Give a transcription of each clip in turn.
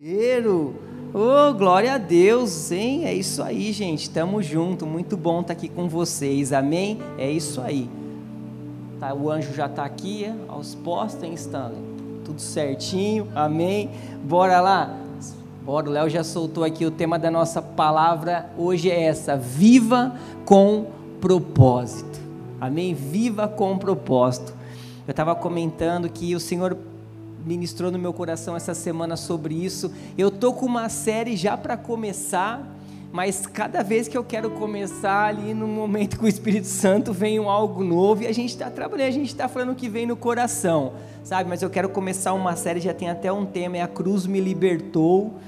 Ô, oh, glória a Deus, hein? É isso aí, gente. Tamo junto. Muito bom estar tá aqui com vocês. Amém? É isso aí. Tá, o anjo já está aqui, aos postos, hein, Stanley? Tudo certinho. Amém? Bora lá. Bora, o Léo já soltou aqui o tema da nossa palavra. Hoje é essa: viva com propósito. Amém? Viva com propósito. Eu estava comentando que o Senhor ministrou no meu coração essa semana sobre isso. Eu tô com uma série já para começar, mas cada vez que eu quero começar ali no momento que o Espírito Santo vem um algo novo e a gente está trabalhando, a gente está falando o que vem no coração, sabe? Mas eu quero começar uma série, já tem até um tema, é a cruz me libertou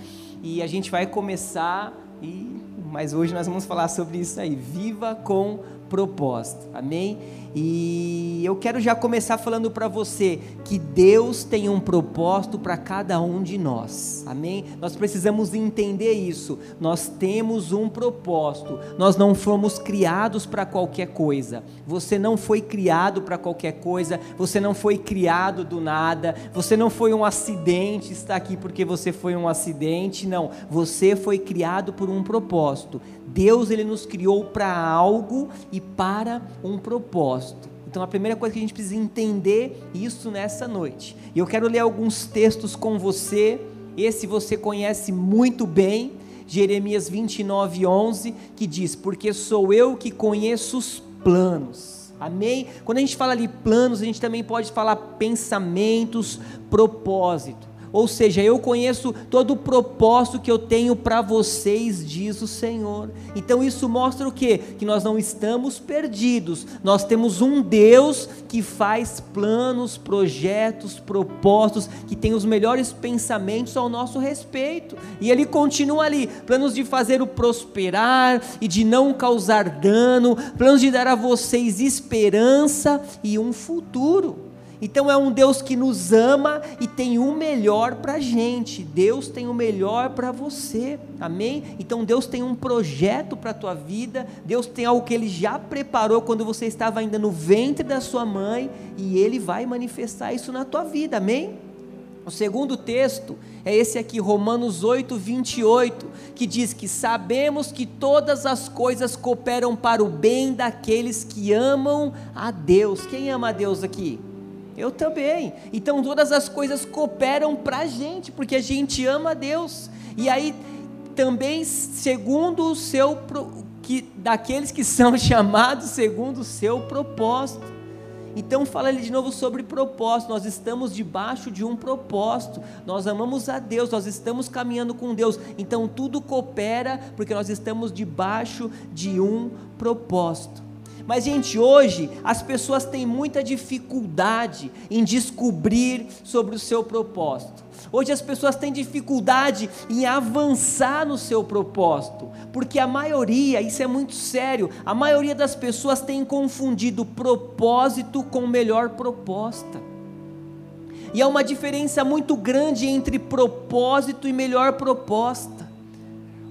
e a gente vai começar e mas hoje nós vamos falar sobre isso aí. Viva com propósito. Amém? E eu quero já começar falando para você que Deus tem um propósito para cada um de nós. Amém? Nós precisamos entender isso. Nós temos um propósito. Nós não fomos criados para qualquer coisa. Você não foi criado para qualquer coisa. Você não foi criado do nada. Você não foi um acidente, está aqui porque você foi um acidente. Não, você foi criado por um propósito. Deus ele nos criou para algo e para um propósito. Então a primeira coisa que a gente precisa entender isso nessa noite. E eu quero ler alguns textos com você. Esse você conhece muito bem, Jeremias 29:11, que diz: "Porque sou eu que conheço os planos". Amém? Quando a gente fala ali planos, a gente também pode falar pensamentos, propósito. Ou seja, eu conheço todo o propósito que eu tenho para vocês, diz o Senhor. Então isso mostra o quê? Que nós não estamos perdidos. Nós temos um Deus que faz planos, projetos, propósitos, que tem os melhores pensamentos ao nosso respeito. E ele continua ali, planos de fazer o prosperar e de não causar dano, planos de dar a vocês esperança e um futuro. Então é um Deus que nos ama e tem o melhor para gente. Deus tem o melhor para você. Amém? Então Deus tem um projeto para a tua vida. Deus tem algo que Ele já preparou quando você estava ainda no ventre da sua mãe e Ele vai manifestar isso na tua vida. Amém? O segundo texto é esse aqui, Romanos 8, 28, que diz que sabemos que todas as coisas cooperam para o bem daqueles que amam a Deus. Quem ama a Deus aqui? Eu também. Então todas as coisas cooperam para a gente, porque a gente ama a Deus. E aí também segundo o seu que daqueles que são chamados segundo o seu propósito. Então fala ele de novo sobre propósito. Nós estamos debaixo de um propósito. Nós amamos a Deus, nós estamos caminhando com Deus. Então tudo coopera porque nós estamos debaixo de um propósito. Mas, gente, hoje as pessoas têm muita dificuldade em descobrir sobre o seu propósito. Hoje as pessoas têm dificuldade em avançar no seu propósito, porque a maioria, isso é muito sério, a maioria das pessoas tem confundido propósito com melhor proposta. E há uma diferença muito grande entre propósito e melhor proposta.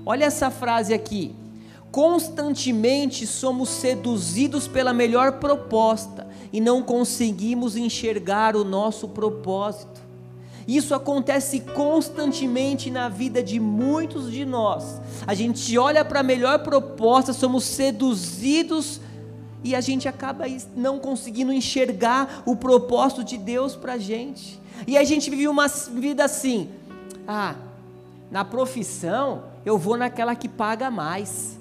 Olha essa frase aqui: Constantemente somos seduzidos pela melhor proposta e não conseguimos enxergar o nosso propósito. Isso acontece constantemente na vida de muitos de nós. A gente olha para a melhor proposta, somos seduzidos e a gente acaba não conseguindo enxergar o propósito de Deus para a gente. E a gente vive uma vida assim: ah, na profissão eu vou naquela que paga mais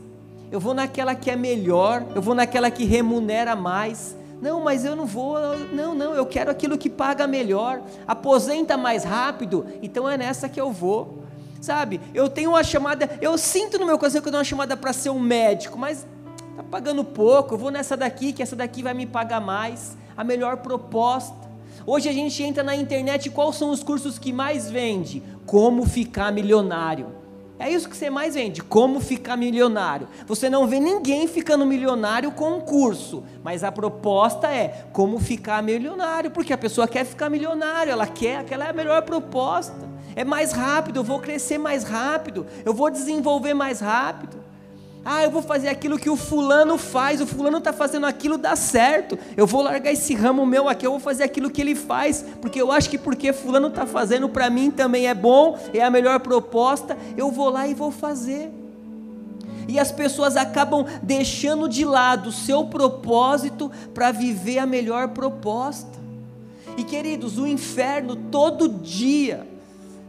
eu vou naquela que é melhor, eu vou naquela que remunera mais. Não, mas eu não vou, não, não, eu quero aquilo que paga melhor, aposenta mais rápido, então é nessa que eu vou. Sabe, eu tenho uma chamada, eu sinto no meu coração que eu tenho uma chamada para ser um médico, mas tá pagando pouco, eu vou nessa daqui, que essa daqui vai me pagar mais, a melhor proposta. Hoje a gente entra na internet, quais são os cursos que mais vende? Como ficar milionário. É isso que você mais vende, como ficar milionário. Você não vê ninguém ficando milionário com um curso, mas a proposta é como ficar milionário, porque a pessoa quer ficar milionário, ela quer, aquela é a melhor proposta. É mais rápido, eu vou crescer mais rápido, eu vou desenvolver mais rápido. Ah, eu vou fazer aquilo que o fulano faz, o fulano está fazendo aquilo, dá certo. Eu vou largar esse ramo meu aqui, eu vou fazer aquilo que ele faz, porque eu acho que porque fulano está fazendo para mim também é bom, é a melhor proposta, eu vou lá e vou fazer. E as pessoas acabam deixando de lado o seu propósito para viver a melhor proposta. E queridos, o inferno todo dia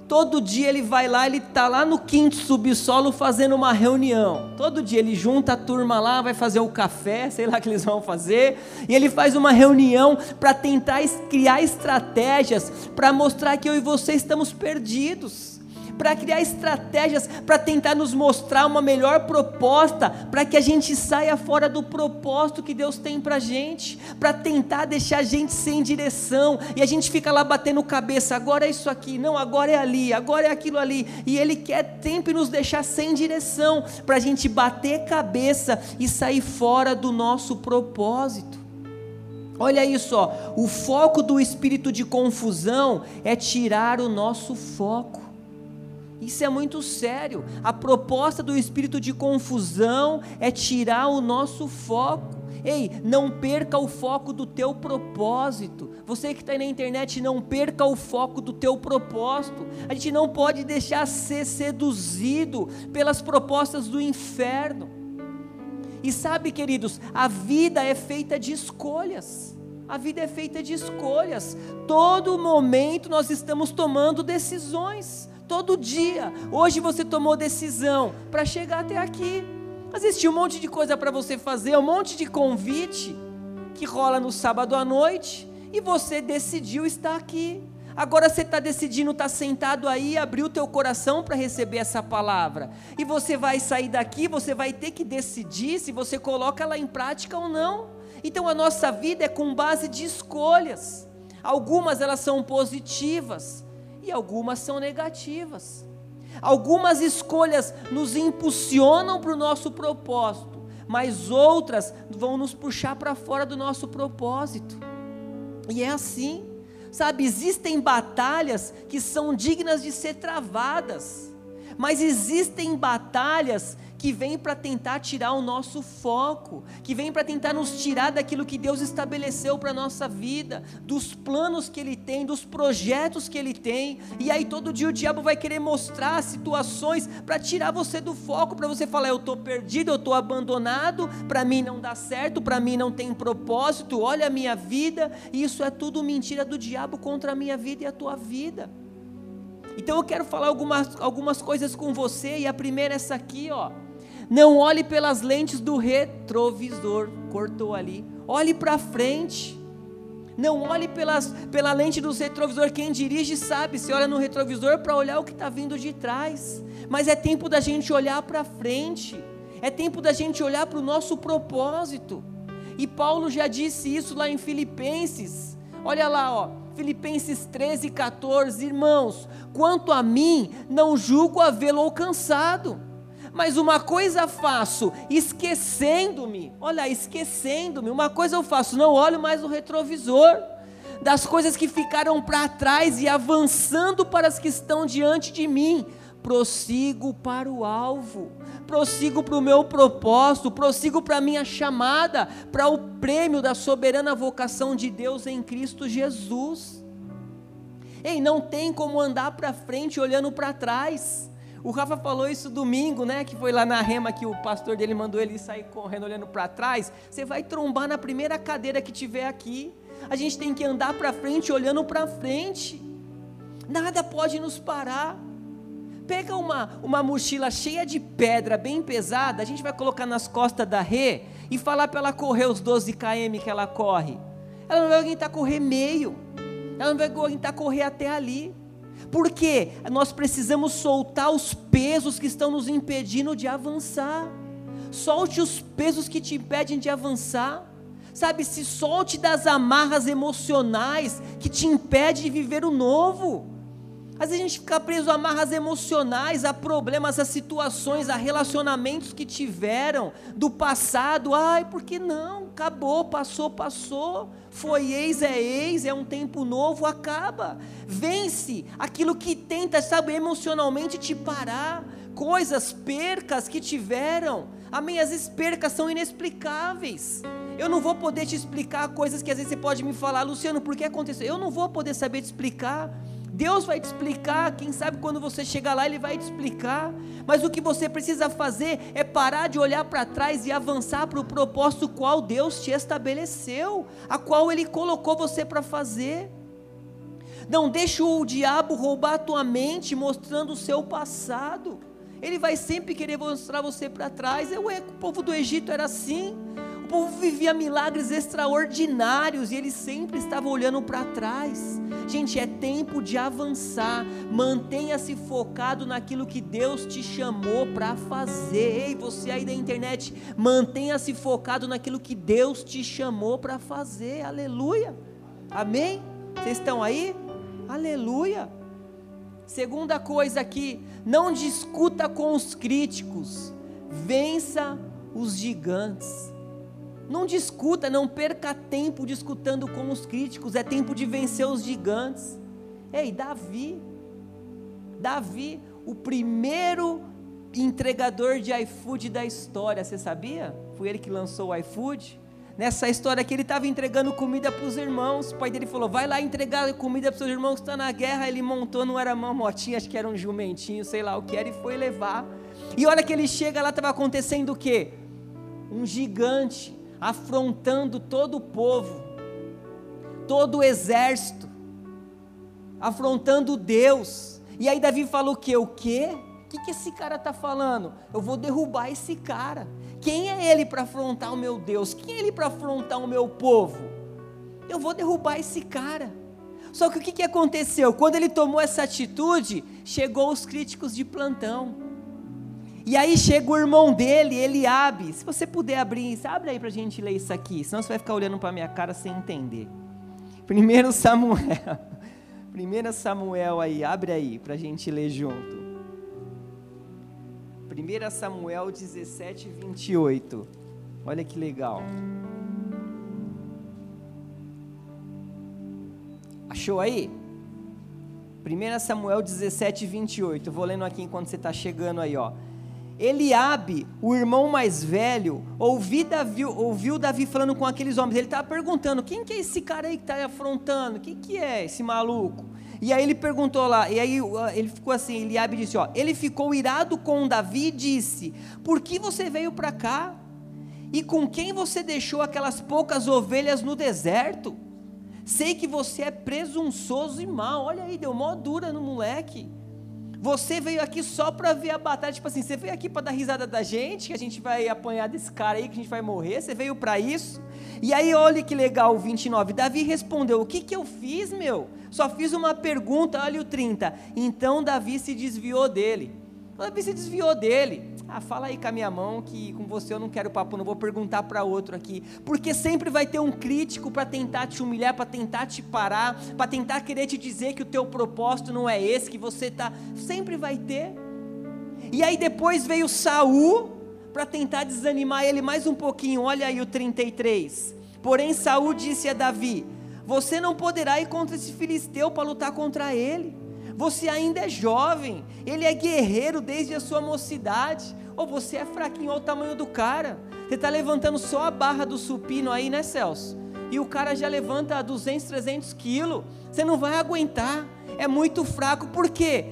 Todo dia ele vai lá, ele está lá no quinto subsolo fazendo uma reunião. Todo dia ele junta a turma lá, vai fazer o café, sei lá que eles vão fazer. E ele faz uma reunião para tentar criar estratégias para mostrar que eu e você estamos perdidos para criar estratégias para tentar nos mostrar uma melhor proposta, para que a gente saia fora do propósito que Deus tem para a gente, para tentar deixar a gente sem direção, e a gente fica lá batendo cabeça, agora é isso aqui, não, agora é ali, agora é aquilo ali, e Ele quer sempre nos deixar sem direção, para a gente bater cabeça e sair fora do nosso propósito. Olha isso, ó. o foco do espírito de confusão é tirar o nosso foco. Isso é muito sério. A proposta do espírito de confusão é tirar o nosso foco. Ei, não perca o foco do teu propósito. Você que está na internet, não perca o foco do teu propósito. A gente não pode deixar ser seduzido pelas propostas do inferno. E sabe, queridos, a vida é feita de escolhas. A vida é feita de escolhas. Todo momento nós estamos tomando decisões todo dia. Hoje você tomou decisão para chegar até aqui. Mas existe um monte de coisa para você fazer, um monte de convite que rola no sábado à noite e você decidiu estar aqui. Agora você está decidindo estar tá sentado aí, abrir o teu coração para receber essa palavra. E você vai sair daqui, você vai ter que decidir se você coloca ela em prática ou não. Então a nossa vida é com base de escolhas. Algumas elas são positivas, algumas são negativas. Algumas escolhas nos impulsionam para o nosso propósito, mas outras vão nos puxar para fora do nosso propósito. E é assim, sabe? Existem batalhas que são dignas de ser travadas, mas existem batalhas que vem para tentar tirar o nosso foco, que vem para tentar nos tirar daquilo que Deus estabeleceu para a nossa vida, dos planos que Ele tem, dos projetos que Ele tem, e aí todo dia o diabo vai querer mostrar situações para tirar você do foco, para você falar: eu estou perdido, eu estou abandonado, para mim não dá certo, para mim não tem propósito, olha a minha vida, e isso é tudo mentira do diabo contra a minha vida e a tua vida. Então eu quero falar algumas, algumas coisas com você, e a primeira é essa aqui, ó. Não olhe pelas lentes do retrovisor. Cortou ali. Olhe para frente. Não olhe pelas, pela lente do retrovisor. Quem dirige sabe. Você olha no retrovisor para olhar o que está vindo de trás. Mas é tempo da gente olhar para frente. É tempo da gente olhar para o nosso propósito. E Paulo já disse isso lá em Filipenses. Olha lá, ó. Filipenses 13, 14. Irmãos, quanto a mim, não julgo havê-lo alcançado mas uma coisa faço, esquecendo-me, olha, esquecendo-me, uma coisa eu faço, não olho mais o retrovisor, das coisas que ficaram para trás e avançando para as que estão diante de mim, prossigo para o alvo, prossigo para o meu propósito, prossigo para a minha chamada, para o prêmio da soberana vocação de Deus em Cristo Jesus. Ei, não tem como andar para frente olhando para trás. O Rafa falou isso domingo, né? Que foi lá na rema que o pastor dele mandou ele sair correndo olhando para trás. Você vai trombar na primeira cadeira que tiver aqui. A gente tem que andar para frente olhando para frente. Nada pode nos parar. Pega uma, uma mochila cheia de pedra, bem pesada, a gente vai colocar nas costas da Rê e falar para ela correr os 12 km que ela corre. Ela não vai aguentar correr meio. Ela não vai aguentar correr até ali. Porque nós precisamos soltar os pesos que estão nos impedindo de avançar. Solte os pesos que te impedem de avançar. Sabe, se solte das amarras emocionais que te impedem de viver o novo. Às vezes a gente fica preso a amarras emocionais, a problemas, a situações, a relacionamentos que tiveram do passado. Ai, por que não? Acabou, passou, passou. Foi ex, é ex, é um tempo novo, acaba. Vence aquilo que tenta, sabe, emocionalmente te parar. Coisas, percas que tiveram. Amém? As percas são inexplicáveis. Eu não vou poder te explicar coisas que às vezes você pode me falar, Luciano, por que aconteceu? Eu não vou poder saber te explicar. Deus vai te explicar, quem sabe quando você chegar lá, Ele vai te explicar. Mas o que você precisa fazer é parar de olhar para trás e avançar para o propósito qual Deus te estabeleceu, a qual Ele colocou você para fazer. Não deixe o diabo roubar a tua mente mostrando o seu passado. Ele vai sempre querer mostrar você para trás. É, o povo do Egito era assim. Povo vivia milagres extraordinários e ele sempre estava olhando para trás. Gente, é tempo de avançar. Mantenha-se focado naquilo que Deus te chamou para fazer. Ei, você aí da internet, mantenha-se focado naquilo que Deus te chamou para fazer. Aleluia. Amém? Vocês estão aí? Aleluia. Segunda coisa aqui, não discuta com os críticos, vença os gigantes. Não discuta, não perca tempo discutindo com os críticos, é tempo de vencer os gigantes. Ei, Davi, Davi, o primeiro entregador de iFood da história, você sabia? Foi ele que lançou o iFood nessa história que ele estava entregando comida para os irmãos. O pai dele falou: vai lá entregar comida para os seus irmãos que estão na guerra. Ele montou, não era uma motinha, acho que era um jumentinho, sei lá o que era, e foi levar. E hora que ele chega lá, estava acontecendo o quê? Um gigante afrontando todo o povo, todo o exército, afrontando Deus. E aí Davi falou o quê? O quê? O que, que esse cara está falando? Eu vou derrubar esse cara. Quem é ele para afrontar o meu Deus? Quem é ele para afrontar o meu povo? Eu vou derrubar esse cara. Só que o que, que aconteceu? Quando ele tomou essa atitude, chegou os críticos de plantão. E aí chega o irmão dele, Eliabe. Se você puder abrir, abre aí para a gente ler isso aqui, senão você vai ficar olhando para minha cara sem entender. Primeiro Samuel. Primeiro Samuel aí, abre aí para a gente ler junto. 1 Samuel 17, 28. Olha que legal. Achou aí? 1 Samuel 17, 28. Eu vou lendo aqui enquanto você está chegando aí, ó. Eliabe, o irmão mais velho, ouviu Davi, ouviu Davi falando com aqueles homens. Ele estava perguntando: quem que é esse cara aí que está afrontando? Quem que é esse maluco? E aí ele perguntou lá, e aí ele ficou assim, Eliabe disse, ó, ele ficou irado com Davi e disse, por que você veio para cá? E com quem você deixou aquelas poucas ovelhas no deserto? Sei que você é presunçoso e mau, olha aí, deu mó dura no moleque. Você veio aqui só para ver a batalha, tipo assim, você veio aqui para dar risada da gente, que a gente vai apanhar desse cara aí, que a gente vai morrer, você veio para isso? E aí, olha que legal o 29. Davi respondeu: O que, que eu fiz, meu? Só fiz uma pergunta, olha o 30. Então Davi se desviou dele. Davi se desviou dele. Ah, fala aí com a minha mão que com você eu não quero papo, não vou perguntar para outro aqui. Porque sempre vai ter um crítico para tentar te humilhar, para tentar te parar, para tentar querer te dizer que o teu propósito não é esse, que você tá, sempre vai ter. E aí depois veio Saul para tentar desanimar ele mais um pouquinho. Olha aí o 33. Porém Saul disse a Davi: Você não poderá ir contra esse filisteu para lutar contra ele. Você ainda é jovem, ele é guerreiro desde a sua mocidade. Ou você é fraquinho, olha o tamanho do cara. Você está levantando só a barra do supino aí, né, Celso? E o cara já levanta 200, 300 quilos. Você não vai aguentar. É muito fraco. Por quê?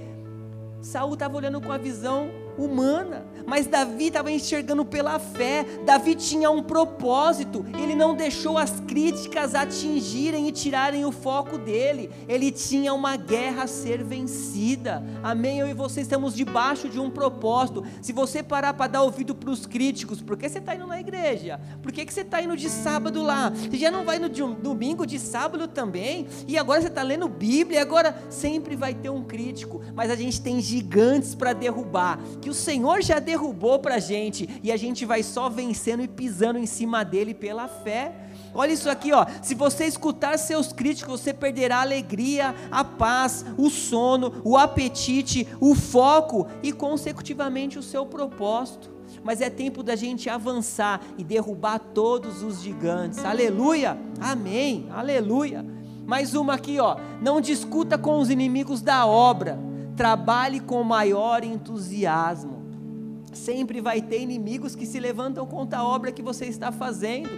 Saul estava olhando com a visão humana, mas Davi estava enxergando pela fé. Davi tinha um propósito, ele não deixou as críticas atingirem e tirarem o foco dele. Ele tinha uma guerra a ser vencida. Amém? Eu e você estamos debaixo de um propósito. Se você parar para dar ouvido para os críticos, por que você está indo na igreja? Por que, que você está indo de sábado lá? Você já não vai no domingo de sábado também? E agora você está lendo Bíblia? Agora sempre vai ter um crítico, mas a gente tem gigantes para derrubar que o Senhor já derrubou para a gente e a gente vai só vencendo e pisando em cima dele pela fé. Olha isso aqui, ó. Se você escutar seus críticos, você perderá a alegria, a paz, o sono, o apetite, o foco e, consecutivamente, o seu propósito. Mas é tempo da gente avançar e derrubar todos os gigantes. Aleluia! Amém! Aleluia! Mais uma aqui, ó. Não discuta com os inimigos da obra trabalhe com maior entusiasmo. Sempre vai ter inimigos que se levantam contra a obra que você está fazendo.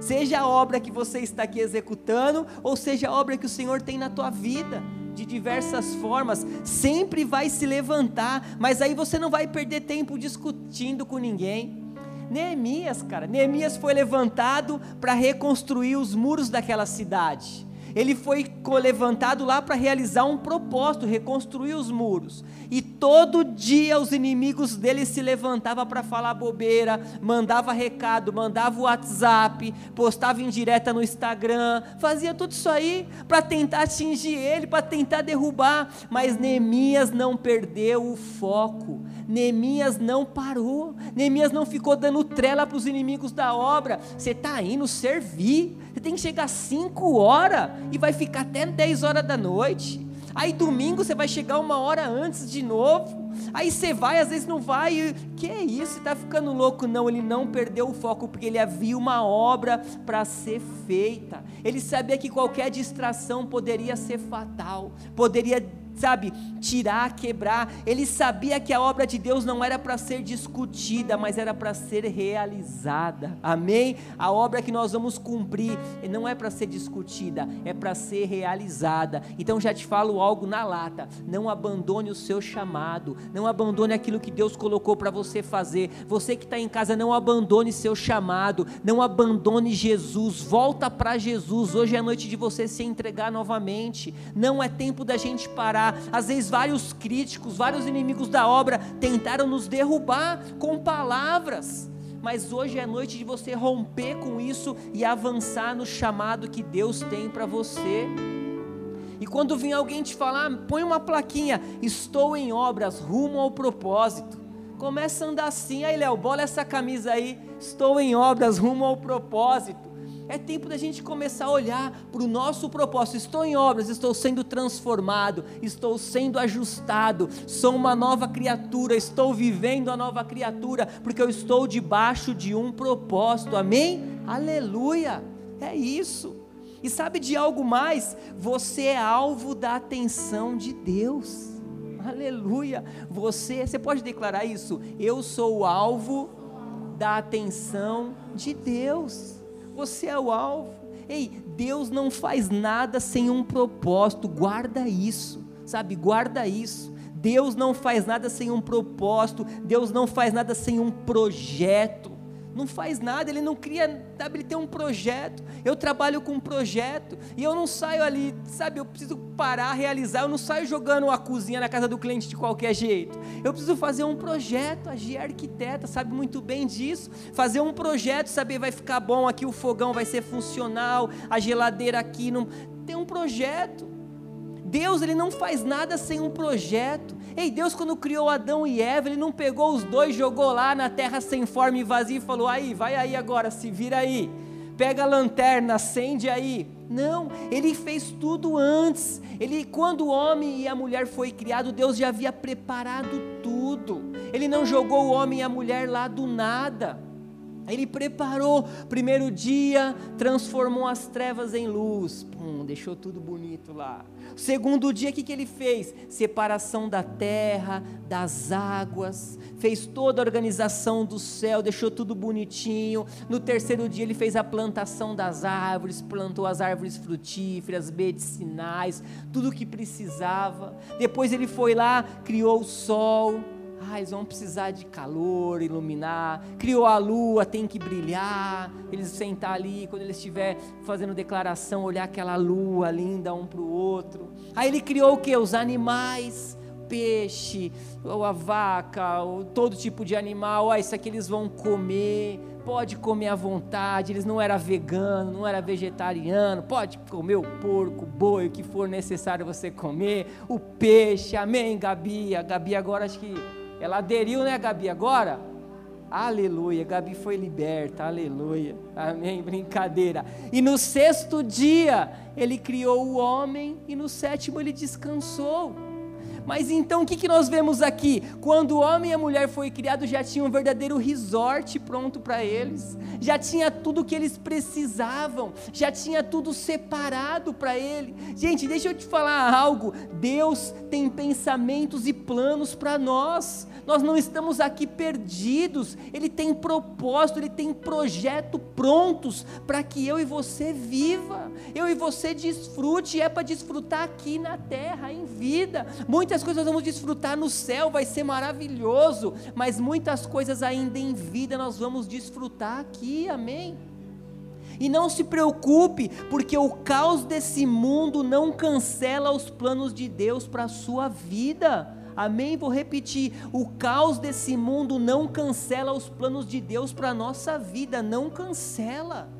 Seja a obra que você está aqui executando, ou seja a obra que o Senhor tem na tua vida de diversas formas, sempre vai se levantar, mas aí você não vai perder tempo discutindo com ninguém. Neemias, cara, Neemias foi levantado para reconstruir os muros daquela cidade ele foi levantado lá para realizar um propósito, reconstruir os muros. E todo dia os inimigos dele se levantavam para falar bobeira, mandava recado, mandava WhatsApp, postava em direta no Instagram, fazia tudo isso aí para tentar atingir ele, para tentar derrubar. Mas Neemias não perdeu o foco. Neemias não parou. Neemias não ficou dando trela para os inimigos da obra. Você está indo servir você tem que chegar às 5 horas e vai ficar até 10 horas da noite. Aí domingo você vai chegar uma hora antes de novo. Aí você vai, às vezes não vai. Que é isso? Está ficando louco? Não, ele não perdeu o foco porque ele havia uma obra para ser feita. Ele sabia que qualquer distração poderia ser fatal, poderia sabe, tirar, quebrar. Ele sabia que a obra de Deus não era para ser discutida, mas era para ser realizada. Amém? A obra que nós vamos cumprir não é para ser discutida, é para ser realizada. Então já te falo algo na lata: não abandone o seu chamado, não abandone aquilo que Deus colocou para você fazer. Você que está em casa, não abandone seu chamado, não abandone Jesus. Volta para Jesus. Hoje é a noite de você se entregar novamente. Não é tempo da gente parar às vezes, vários críticos, vários inimigos da obra tentaram nos derrubar com palavras. Mas hoje é noite de você romper com isso e avançar no chamado que Deus tem para você. E quando vir alguém te falar, põe uma plaquinha, estou em obras, rumo ao propósito. Começa a andar assim, aí Léo, bola essa camisa aí, estou em obras, rumo ao propósito. É tempo da gente começar a olhar para o nosso propósito. Estou em obras, estou sendo transformado, estou sendo ajustado, sou uma nova criatura, estou vivendo a nova criatura, porque eu estou debaixo de um propósito. Amém? Aleluia! É isso. E sabe de algo mais? Você é alvo da atenção de Deus. Aleluia! Você, você pode declarar isso? Eu sou o alvo da atenção de Deus você é o alvo. Ei, Deus não faz nada sem um propósito, guarda isso, sabe? Guarda isso. Deus não faz nada sem um propósito, Deus não faz nada sem um projeto não faz nada, ele não cria, sabe, ele tem um projeto. Eu trabalho com um projeto e eu não saio ali, sabe, eu preciso parar, realizar, eu não saio jogando a cozinha na casa do cliente de qualquer jeito. Eu preciso fazer um projeto, a Gia arquiteta, sabe muito bem disso. Fazer um projeto, saber vai ficar bom aqui, o fogão vai ser funcional, a geladeira aqui não tem um projeto. Deus ele não faz nada sem um projeto. Ei, Deus quando criou Adão e Eva, ele não pegou os dois, jogou lá na terra sem forma e vazia e falou: "Aí, vai aí agora, se vira aí. Pega a lanterna, acende aí". Não, ele fez tudo antes. Ele quando o homem e a mulher foi criado, Deus já havia preparado tudo. Ele não jogou o homem e a mulher lá do nada. Ele preparou, primeiro dia, transformou as trevas em luz, pum, deixou tudo bonito lá. Segundo dia, o que, que ele fez? Separação da terra, das águas, fez toda a organização do céu, deixou tudo bonitinho. No terceiro dia, ele fez a plantação das árvores, plantou as árvores frutíferas, medicinais, tudo o que precisava. Depois, ele foi lá, criou o sol ah, eles vão precisar de calor, iluminar. Criou a lua, tem que brilhar. Eles sentar ali, quando eles estiver fazendo declaração, olhar aquela lua linda um para o outro. Aí ele criou o que? Os animais, peixe, ou a vaca, ou todo tipo de animal. Ah, isso aqui eles vão comer. Pode comer à vontade. Eles não era vegano, não era vegetariano. Pode comer o porco, o boi, o que for necessário você comer. O peixe, amém, Gabi. A Gabi agora acho que ela aderiu, né, Gabi? Agora? Aleluia, Gabi foi liberta, aleluia, amém, brincadeira. E no sexto dia, ele criou o homem, e no sétimo ele descansou. Mas então o que, que nós vemos aqui? Quando o homem e a mulher foi criado, já tinha um verdadeiro resort pronto para eles, já tinha tudo que eles precisavam, já tinha tudo separado para ele. Gente, deixa eu te falar algo: Deus tem pensamentos e planos para nós nós não estamos aqui perdidos, Ele tem propósito, Ele tem projeto prontos para que eu e você viva, eu e você desfrute, é para desfrutar aqui na terra, em vida. Muitas coisas nós vamos desfrutar no céu, vai ser maravilhoso, mas muitas coisas ainda em vida nós vamos desfrutar aqui, amém? E não se preocupe, porque o caos desse mundo não cancela os planos de Deus para a sua vida. Amém? Vou repetir: o caos desse mundo não cancela os planos de Deus para a nossa vida, não cancela.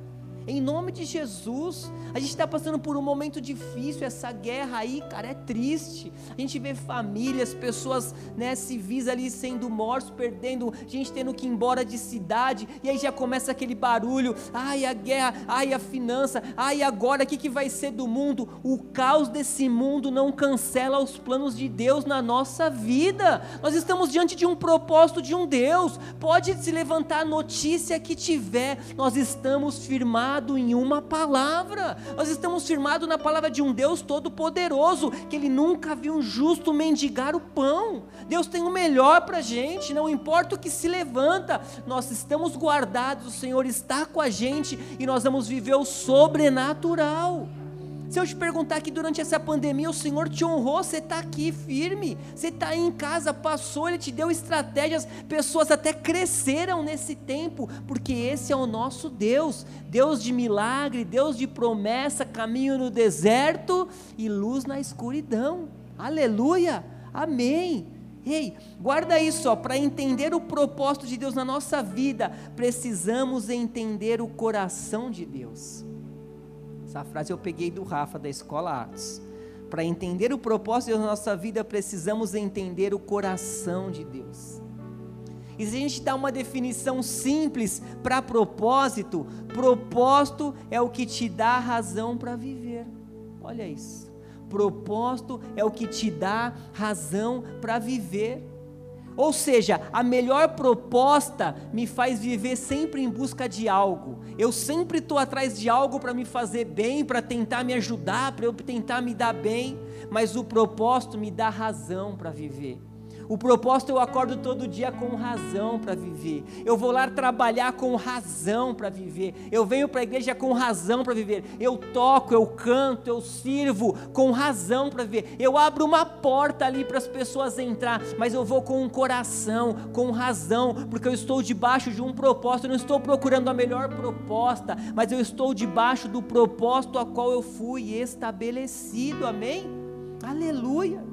Em nome de Jesus, a gente está passando por um momento difícil, essa guerra aí, cara, é triste. A gente vê famílias, pessoas né, civis ali sendo mortos, perdendo, gente tendo que ir embora de cidade, e aí já começa aquele barulho: ai, a guerra, ai, a finança, ai, agora o que, que vai ser do mundo? O caos desse mundo não cancela os planos de Deus na nossa vida. Nós estamos diante de um propósito de um Deus. Pode se levantar a notícia que tiver, nós estamos firmados firmado em uma palavra. Nós estamos firmados na palavra de um Deus todo-poderoso, que Ele nunca viu um justo mendigar o pão. Deus tem o melhor para a gente, não importa o que se levanta, nós estamos guardados, o Senhor está com a gente e nós vamos viver o sobrenatural. Se eu te perguntar que durante essa pandemia o Senhor te honrou, você está aqui firme, você está aí em casa, passou, Ele te deu estratégias, pessoas até cresceram nesse tempo, porque esse é o nosso Deus, Deus de milagre, Deus de promessa, caminho no deserto e luz na escuridão. Aleluia, amém. Ei, guarda isso, para entender o propósito de Deus na nossa vida, precisamos entender o coração de Deus. Essa frase eu peguei do Rafa da Escola Artes. Para entender o propósito da nossa vida, precisamos entender o coração de Deus. E se a gente dá uma definição simples para propósito, propósito é o que te dá razão para viver. Olha isso. Propósito é o que te dá razão para viver. Ou seja, a melhor proposta me faz viver sempre em busca de algo. Eu sempre estou atrás de algo para me fazer bem, para tentar me ajudar, para eu tentar me dar bem, mas o propósito me dá razão para viver. O propósito eu acordo todo dia com razão para viver. Eu vou lá trabalhar com razão para viver. Eu venho para a igreja com razão para viver. Eu toco, eu canto, eu sirvo com razão para viver. Eu abro uma porta ali para as pessoas entrar, mas eu vou com um coração, com razão, porque eu estou debaixo de um propósito. Eu não estou procurando a melhor proposta, mas eu estou debaixo do propósito a qual eu fui estabelecido. Amém? Aleluia.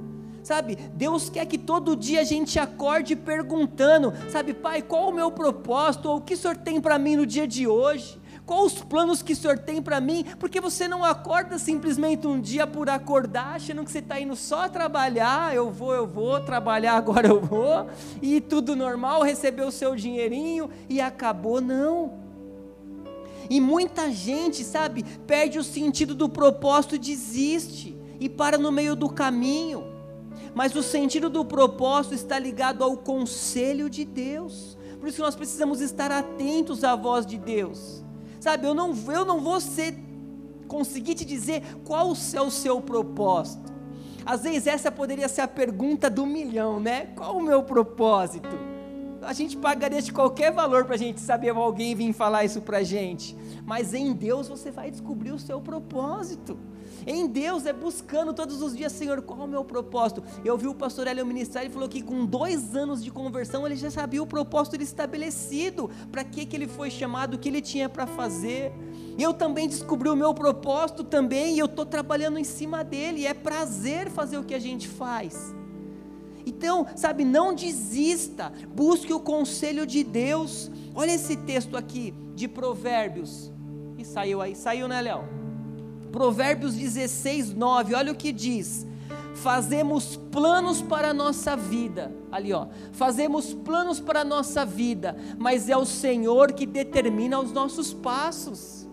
Sabe, Deus quer que todo dia a gente acorde perguntando, sabe, Pai, qual o meu propósito, ou o que o Senhor tem para mim no dia de hoje? Quais os planos que o Senhor tem para mim? Porque você não acorda simplesmente um dia por acordar, achando que você está indo só trabalhar, eu vou, eu vou, trabalhar agora eu vou, e tudo normal, receber o seu dinheirinho e acabou, não. E muita gente, sabe, perde o sentido do propósito desiste, e para no meio do caminho mas o sentido do propósito está ligado ao conselho de Deus. Por isso nós precisamos estar atentos à voz de Deus. Sabe, eu não, eu não vou ser, conseguir te dizer qual é o seu propósito. Às vezes essa poderia ser a pergunta do milhão, né? Qual o meu propósito? A gente pagaria de qualquer valor para a gente saber alguém vir falar isso para a gente. Mas em Deus você vai descobrir o seu propósito. Em Deus é buscando todos os dias, Senhor, qual é o meu propósito? Eu vi o pastor Hélio ministrar e falou que com dois anos de conversão ele já sabia o propósito estabelecido, para que, que ele foi chamado, o que ele tinha para fazer. Eu também descobri o meu propósito também e eu estou trabalhando em cima dele. É prazer fazer o que a gente faz. Então, sabe, não desista, busque o conselho de Deus. Olha esse texto aqui de Provérbios. E saiu aí, saiu, né, Léo? Provérbios 16, 9, olha o que diz. Fazemos planos para a nossa vida, ali ó, fazemos planos para a nossa vida, mas é o Senhor que determina os nossos passos.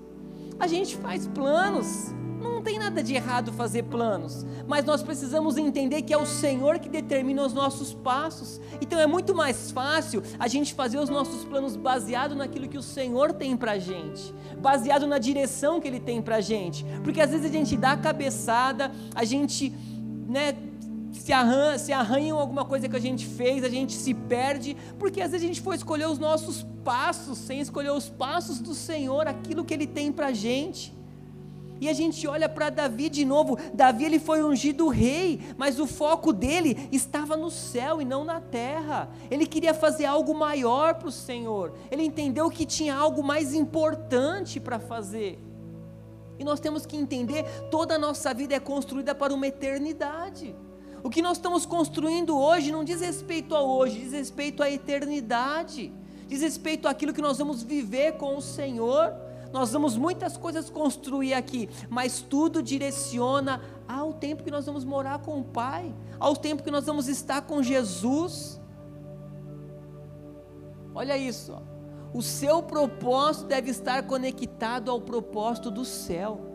A gente faz planos, não tem nada de errado fazer planos, mas nós precisamos entender que é o Senhor que determina os nossos passos. Então é muito mais fácil a gente fazer os nossos planos baseado naquilo que o Senhor tem pra gente, baseado na direção que ele tem pra gente. Porque às vezes a gente dá a cabeçada, a gente, né, se arranha, se arranham alguma coisa que a gente fez, a gente se perde, porque às vezes a gente foi escolher os nossos passos sem escolher os passos do Senhor, aquilo que Ele tem para gente. E a gente olha para Davi de novo. Davi ele foi ungido rei, mas o foco dele estava no céu e não na terra. Ele queria fazer algo maior para o Senhor. Ele entendeu que tinha algo mais importante para fazer. E nós temos que entender: toda a nossa vida é construída para uma eternidade. O que nós estamos construindo hoje não diz respeito a hoje, diz respeito à eternidade, diz respeito àquilo que nós vamos viver com o Senhor. Nós vamos muitas coisas construir aqui, mas tudo direciona ao tempo que nós vamos morar com o Pai, ao tempo que nós vamos estar com Jesus. Olha isso, o seu propósito deve estar conectado ao propósito do céu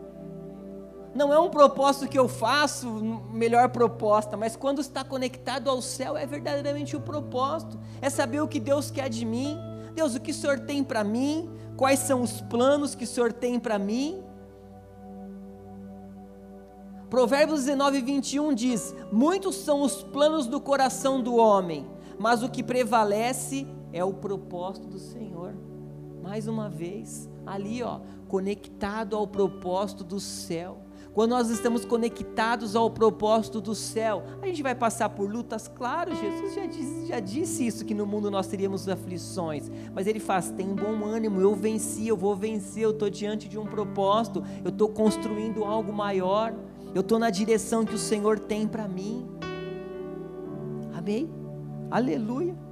não é um propósito que eu faço, melhor proposta, mas quando está conectado ao céu é verdadeiramente o propósito, é saber o que Deus quer de mim. Deus, o que o Senhor tem para mim? Quais são os planos que o Senhor tem para mim? Provérbios 19, 21 diz: Muitos são os planos do coração do homem, mas o que prevalece é o propósito do Senhor. Mais uma vez, ali ó, conectado ao propósito do céu. Quando nós estamos conectados ao propósito do céu, a gente vai passar por lutas, claro, Jesus já disse, já disse isso, que no mundo nós teríamos aflições, mas ele faz, tem bom ânimo, eu venci, eu vou vencer, eu estou diante de um propósito, eu estou construindo algo maior, eu estou na direção que o Senhor tem para mim. Amém? Aleluia.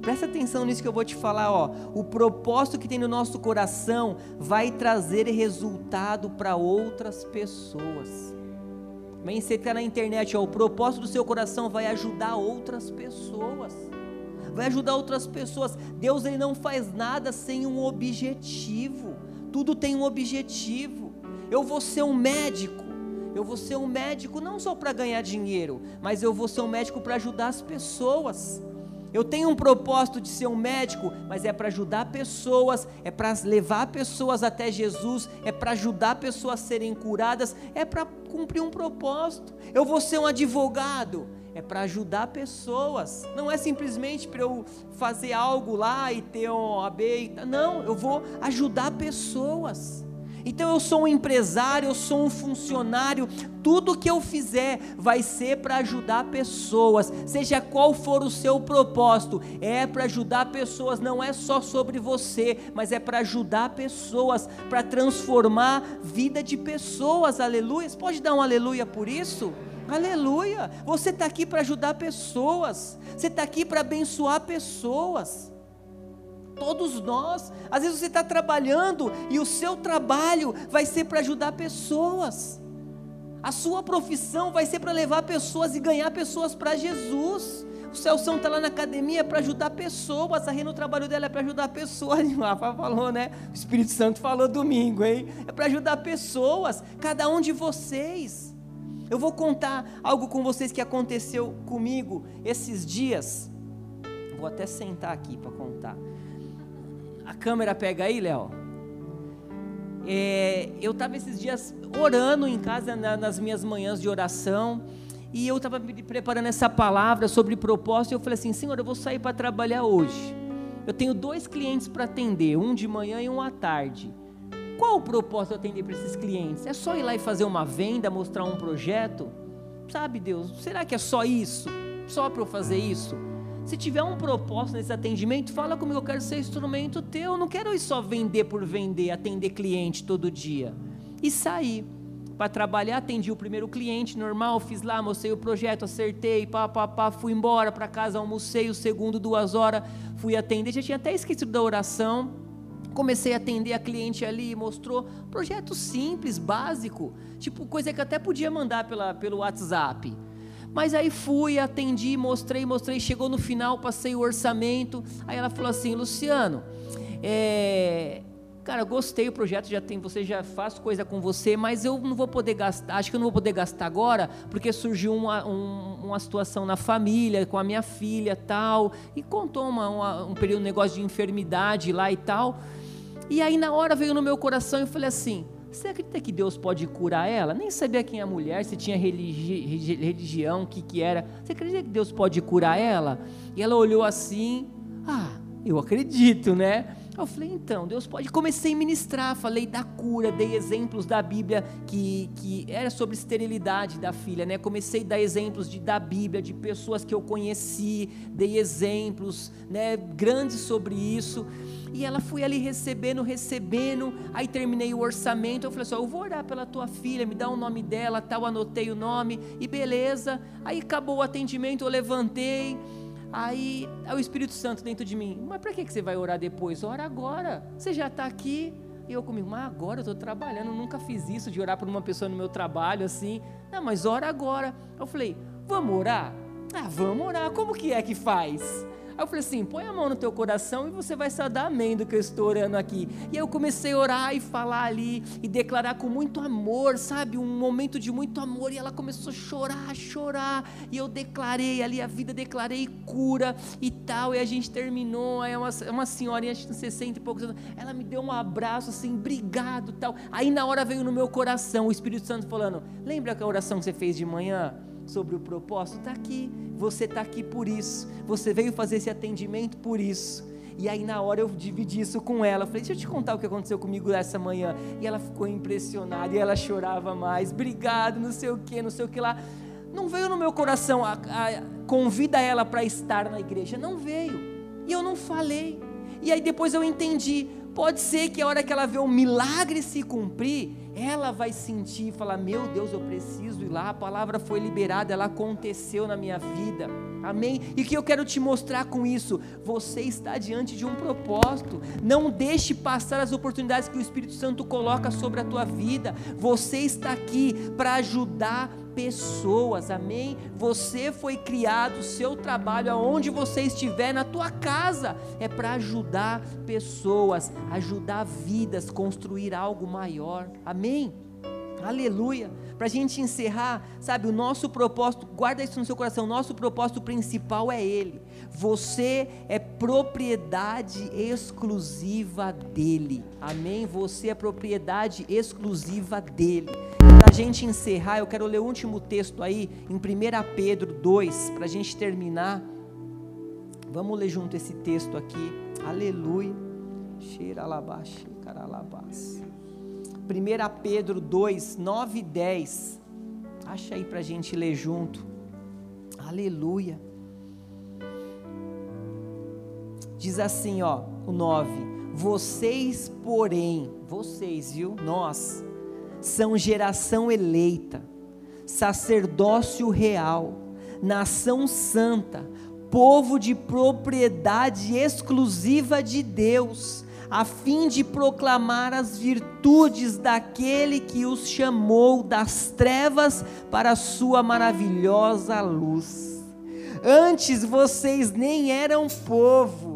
Presta atenção nisso que eu vou te falar, ó. O propósito que tem no nosso coração vai trazer resultado para outras pessoas. Mas você está na internet, ó, o propósito do seu coração vai ajudar outras pessoas. Vai ajudar outras pessoas. Deus ele não faz nada sem um objetivo. Tudo tem um objetivo. Eu vou ser um médico. Eu vou ser um médico não só para ganhar dinheiro, mas eu vou ser um médico para ajudar as pessoas. Eu tenho um propósito de ser um médico, mas é para ajudar pessoas, é para levar pessoas até Jesus, é para ajudar pessoas a serem curadas, é para cumprir um propósito. Eu vou ser um advogado, é para ajudar pessoas. Não é simplesmente para eu fazer algo lá e ter um AB. Não, eu vou ajudar pessoas. Então eu sou um empresário, eu sou um funcionário, tudo que eu fizer vai ser para ajudar pessoas, seja qual for o seu propósito, é para ajudar pessoas, não é só sobre você, mas é para ajudar pessoas, para transformar vida de pessoas, aleluia. Você pode dar um aleluia por isso? Aleluia! Você está aqui para ajudar pessoas, você está aqui para abençoar pessoas todos nós. Às vezes você está trabalhando e o seu trabalho vai ser para ajudar pessoas. A sua profissão vai ser para levar pessoas e ganhar pessoas para Jesus. O Celção está lá na academia para ajudar pessoas. A Rena, o trabalho dela é para ajudar pessoas. O Rafa falou, né? O Espírito Santo falou domingo, hein? É para ajudar pessoas. Cada um de vocês. Eu vou contar algo com vocês que aconteceu comigo esses dias. Vou até sentar aqui para contar. A câmera pega aí, Léo. É, eu estava esses dias orando em casa na, nas minhas manhãs de oração e eu estava me preparando essa palavra sobre propósito e eu falei assim, Senhor, eu vou sair para trabalhar hoje. Eu tenho dois clientes para atender, um de manhã e um à tarde. Qual o propósito de atender para esses clientes? É só ir lá e fazer uma venda, mostrar um projeto? Sabe, Deus, será que é só isso? Só para eu fazer isso? Se tiver um propósito nesse atendimento, fala comigo, eu quero ser instrumento teu. Eu não quero ir só vender por vender, atender cliente todo dia. E sair para trabalhar, atendi o primeiro cliente normal, fiz lá, mostrei o projeto, acertei, pá, pá, pá, fui embora para casa, almocei, o segundo duas horas, fui atender, já tinha até esquecido da oração, comecei a atender a cliente ali, mostrou. Projeto simples, básico, tipo coisa que até podia mandar pela, pelo WhatsApp, mas aí fui, atendi, mostrei, mostrei, chegou no final, passei o orçamento. Aí ela falou assim: Luciano, é, cara, gostei do projeto, já tem, você já faz coisa com você, mas eu não vou poder gastar, acho que eu não vou poder gastar agora, porque surgiu uma, um, uma situação na família, com a minha filha tal, e contou uma, uma, um período, um negócio de enfermidade lá e tal, e aí na hora veio no meu coração e falei assim, você acredita que Deus pode curar ela? Nem sabia quem é a mulher, se tinha religi religião, o que, que era. Você acredita que Deus pode curar ela? E ela olhou assim, ah, eu acredito, né? Eu falei, então, Deus pode. Comecei a ministrar, falei da cura, dei exemplos da Bíblia que, que era sobre esterilidade da filha, né? Comecei a dar exemplos de, da Bíblia, de pessoas que eu conheci, dei exemplos, né? Grandes sobre isso. E ela foi ali recebendo, recebendo. Aí terminei o orçamento. Eu falei assim: eu vou orar pela tua filha, me dá o nome dela, tal. Anotei o nome e beleza. Aí acabou o atendimento, eu levantei. Aí é o Espírito Santo dentro de mim. Mas para que você vai orar depois? Ora agora. Você já está aqui. E eu comigo, mas agora eu estou trabalhando. Nunca fiz isso de orar por uma pessoa no meu trabalho assim. Não, mas ora agora. Eu falei, vamos orar? Ah, vamos orar. Como que é que faz? Aí eu falei assim: põe a mão no teu coração e você vai saber amém do que eu estou orando aqui. E aí eu comecei a orar e falar ali e declarar com muito amor, sabe? Um momento de muito amor. E ela começou a chorar, a chorar. E eu declarei ali a vida, declarei cura e tal. E a gente terminou. Aí uma, uma senhorinha, que 60 e poucos anos, ela me deu um abraço assim, obrigado tal. Aí na hora veio no meu coração o Espírito Santo falando: lembra que a oração que você fez de manhã? Sobre o propósito, está aqui. Você está aqui por isso. Você veio fazer esse atendimento por isso. E aí na hora eu dividi isso com ela. falei, deixa eu te contar o que aconteceu comigo essa manhã. E ela ficou impressionada e ela chorava mais. Obrigado, não sei o que, não sei o que lá. Não veio no meu coração a, a convida ela para estar na igreja. Não veio. E eu não falei. E aí depois eu entendi. Pode ser que a hora que ela vê o milagre se cumprir, ela vai sentir e falar: Meu Deus, eu preciso ir lá. A palavra foi liberada, ela aconteceu na minha vida. Amém? E o que eu quero te mostrar com isso? Você está diante de um propósito. Não deixe passar as oportunidades que o Espírito Santo coloca sobre a tua vida. Você está aqui para ajudar pessoas, amém? Você foi criado, seu trabalho, aonde você estiver, na tua casa, é para ajudar pessoas, ajudar vidas, construir algo maior, amém? Aleluia. Para a gente encerrar, sabe, o nosso propósito, guarda isso no seu coração, o nosso propósito principal é Ele. Você é propriedade exclusiva dEle. Amém? Você é propriedade exclusiva dEle. Para a gente encerrar, eu quero ler o último texto aí, em 1 Pedro 2, para a gente terminar. Vamos ler junto esse texto aqui. Aleluia. Cheira alabaxi, caralabás. 1 Pedro 2, 9 e 10. Acha aí para a gente ler junto. Aleluia. Diz assim, ó, o 9: Vocês, porém, vocês, viu? Nós são geração eleita, sacerdócio real, nação santa, povo de propriedade exclusiva de Deus, a fim de proclamar as virtudes daquele que os chamou das trevas para a sua maravilhosa luz. Antes vocês nem eram povo,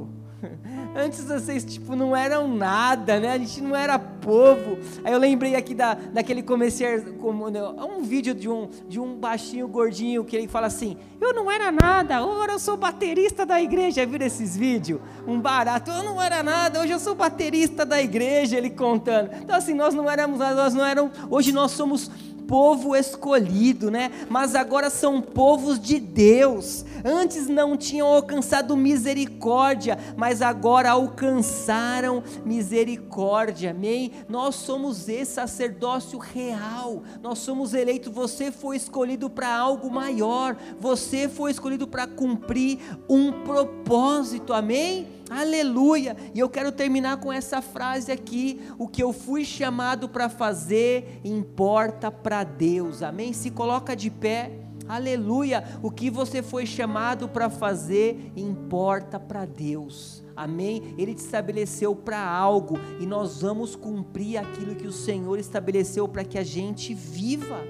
Antes vocês, tipo, não eram nada, né? A gente não era povo. Aí eu lembrei aqui da, daquele comercial, como, né? um vídeo de um, de um baixinho gordinho que ele fala assim: Eu não era nada, agora eu sou baterista da igreja. Viram esses vídeos? Um barato, eu não era nada, hoje eu sou baterista da igreja. Ele contando. Então, assim, nós não éramos nós não éramos. Hoje nós somos povo escolhido, né? Mas agora são povos de Deus. Antes não tinham alcançado misericórdia, mas agora alcançaram misericórdia. Amém? Nós somos esse sacerdócio real. Nós somos eleitos. Você foi escolhido para algo maior. Você foi escolhido para cumprir um propósito. Amém? Aleluia! E eu quero terminar com essa frase aqui: o que eu fui chamado para fazer importa para Deus. Amém? Se coloca de pé. Aleluia! O que você foi chamado para fazer importa para Deus. Amém? Ele te estabeleceu para algo e nós vamos cumprir aquilo que o Senhor estabeleceu para que a gente viva.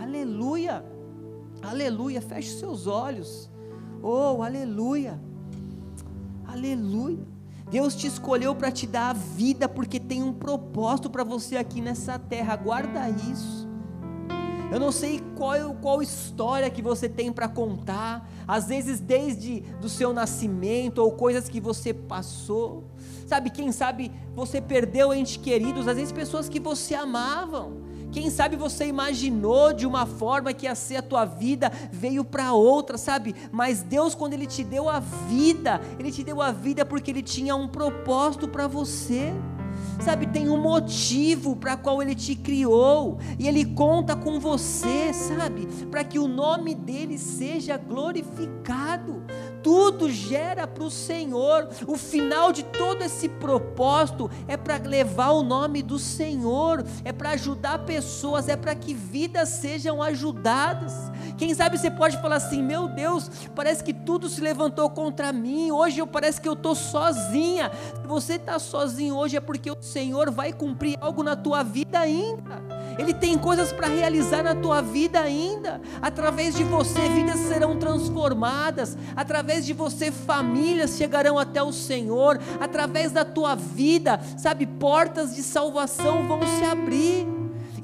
Aleluia! Aleluia! Feche seus olhos. Oh, aleluia! Aleluia. Deus te escolheu para te dar a vida, porque tem um propósito para você aqui nessa terra. Guarda isso. Eu não sei qual, qual história que você tem para contar, às vezes desde do seu nascimento ou coisas que você passou. Sabe, quem sabe você perdeu entes queridos, às vezes pessoas que você amavam. Quem sabe você imaginou de uma forma que ia ser a tua vida, veio para outra, sabe? Mas Deus, quando Ele te deu a vida, Ele te deu a vida porque Ele tinha um propósito para você. Sabe, tem um motivo para qual ele te criou, e ele conta com você, sabe, para que o nome dele seja glorificado tudo gera para o Senhor. O final de todo esse propósito é para levar o nome do Senhor, é para ajudar pessoas, é para que vidas sejam ajudadas. Quem sabe você pode falar assim: meu Deus, parece que tudo se levantou contra mim. Hoje eu parece que eu estou sozinha. Se você está sozinho hoje é porque o Senhor vai cumprir algo na tua vida ainda. Ele tem coisas para realizar na tua vida ainda. Através de você, vidas serão transformadas. Através de você, famílias chegarão até o Senhor. Através da tua vida, sabe, portas de salvação vão se abrir.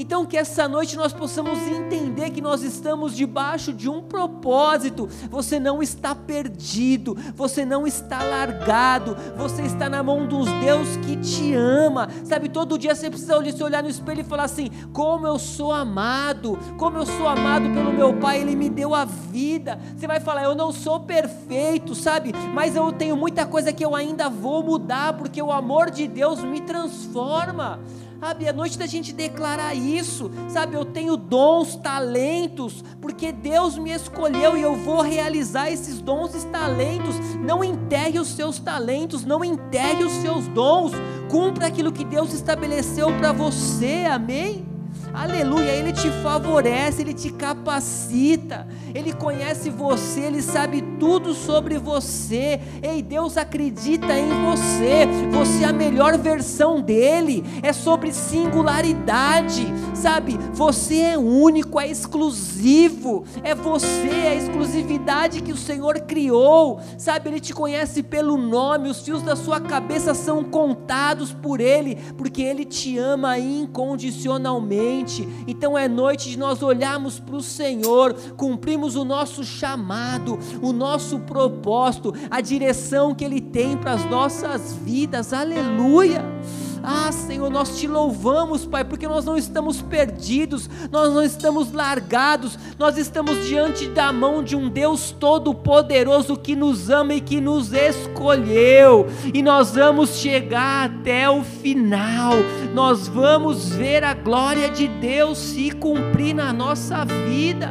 Então, que essa noite nós possamos entender que nós estamos debaixo de um propósito. Você não está perdido, você não está largado, você está na mão dos Deus que te ama. Sabe, todo dia você precisa se olhar no espelho e falar assim: como eu sou amado, como eu sou amado pelo meu Pai, Ele me deu a vida. Você vai falar: eu não sou perfeito, sabe, mas eu tenho muita coisa que eu ainda vou mudar, porque o amor de Deus me transforma. Sabe, é noite da gente declarar isso, sabe? Eu tenho dons, talentos, porque Deus me escolheu e eu vou realizar esses dons e talentos. Não enterre os seus talentos, não enterre os seus dons. Cumpra aquilo que Deus estabeleceu para você, amém? Aleluia, Ele te favorece, Ele te capacita, Ele conhece você, Ele sabe tudo sobre você. Ei, Deus acredita em você, você é a melhor versão dEle, é sobre singularidade, sabe? Você é único, é exclusivo, é você, é a exclusividade que o Senhor criou, sabe? Ele te conhece pelo nome, os fios da sua cabeça são contados por Ele, porque Ele te ama incondicionalmente. Então é noite de nós olharmos para o Senhor, cumprimos o nosso chamado, o nosso propósito, a direção que Ele tem para as nossas vidas. Aleluia! Ah, Senhor, nós te louvamos, Pai, porque nós não estamos perdidos, nós não estamos largados, nós estamos diante da mão de um Deus todo-poderoso que nos ama e que nos escolheu, e nós vamos chegar até o final, nós vamos ver a glória de Deus se cumprir na nossa vida.